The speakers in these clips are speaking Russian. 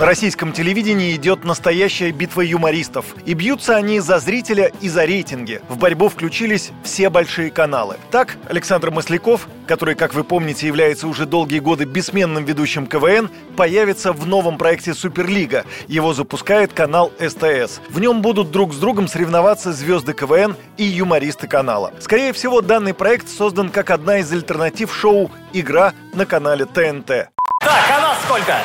На российском телевидении идет настоящая битва юмористов. И бьются они за зрителя и за рейтинги. В борьбу включились все большие каналы. Так, Александр Масляков, который, как вы помните, является уже долгие годы бессменным ведущим КВН, появится в новом проекте «Суперлига». Его запускает канал СТС. В нем будут друг с другом соревноваться звезды КВН и юмористы канала. Скорее всего, данный проект создан как одна из альтернатив шоу «Игра» на канале ТНТ. Так, а нас сколько?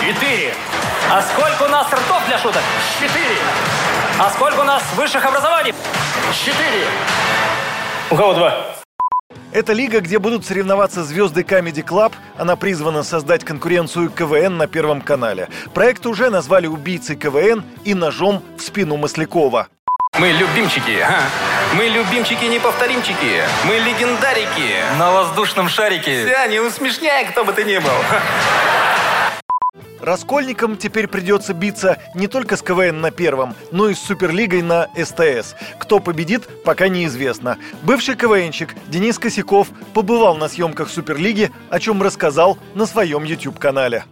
Четыре. А сколько у нас ртов для шуток? Четыре. А сколько у нас высших образований? Четыре. У кого два? Это лига, где будут соревноваться звезды Comedy Club. Она призвана создать конкуренцию КВН на Первом канале. Проект уже назвали «Убийцей КВН» и «Ножом в спину Маслякова». Мы любимчики, а? Мы любимчики-неповторимчики. Мы легендарики. На воздушном шарике. Вся, не усмешняй, кто бы ты ни был. Раскольникам теперь придется биться не только с КВН на первом, но и с Суперлигой на СТС. Кто победит, пока неизвестно. Бывший КВНщик Денис Косяков побывал на съемках Суперлиги, о чем рассказал на своем YouTube-канале.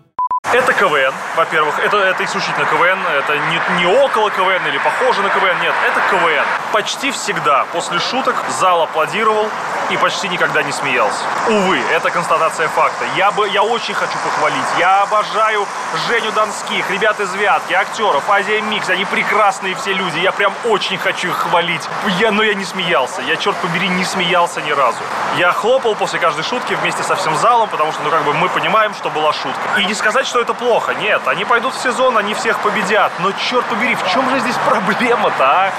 Это КВН, во-первых, это, это исключительно КВН, это не, не около КВН или похоже на КВН, нет, это КВН. Почти всегда после шуток зал аплодировал и почти никогда не смеялся. Увы, это констатация факта. Я, бы, я очень хочу похвалить, я обожаю Женю Донских, ребят из Вятки, актеров, Азия Микс, они прекрасные все люди, я прям очень хочу их хвалить. Я, но я не смеялся, я, черт побери, не смеялся ни разу. Я хлопал после каждой шутки вместе со всем залом, потому что, ну, как бы мы понимаем, что была шутка. И не сказать, что это плохо. Нет, они пойдут в сезон, они всех победят. Но черт побери, в чем же здесь проблема-то, а?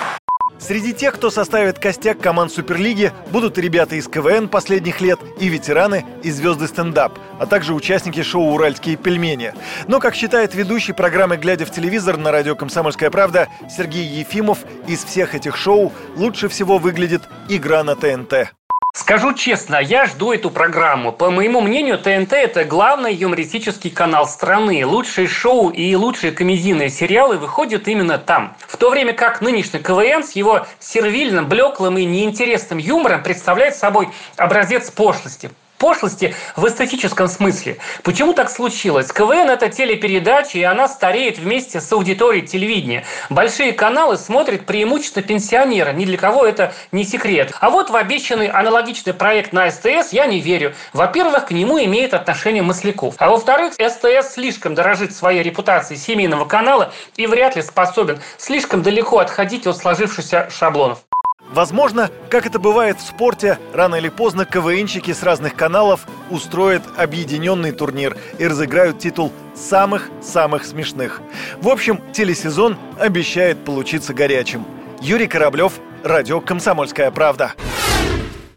Среди тех, кто составит костяк команд Суперлиги, будут ребята из КВН последних лет и ветераны и звезды стендап, а также участники шоу «Уральские пельмени». Но, как считает ведущий программы «Глядя в телевизор» на радио «Комсомольская правда» Сергей Ефимов, из всех этих шоу лучше всего выглядит «Игра на ТНТ». Скажу честно, я жду эту программу. По моему мнению, ТНТ – это главный юмористический канал страны. Лучшие шоу и лучшие комедийные сериалы выходят именно там. В то время как нынешний КВН с его сервильным, блеклым и неинтересным юмором представляет собой образец пошлости пошлости в эстетическом смысле. Почему так случилось? КВН – это телепередача, и она стареет вместе с аудиторией телевидения. Большие каналы смотрят преимущественно пенсионеры, ни для кого это не секрет. А вот в обещанный аналогичный проект на СТС я не верю. Во-первых, к нему имеет отношение Масляков. А во-вторых, СТС слишком дорожит своей репутацией семейного канала и вряд ли способен слишком далеко отходить от сложившихся шаблонов. Возможно, как это бывает в спорте, рано или поздно КВНщики с разных каналов устроят объединенный турнир и разыграют титул самых-самых смешных. В общем, телесезон обещает получиться горячим. Юрий Кораблев, Радио «Комсомольская правда».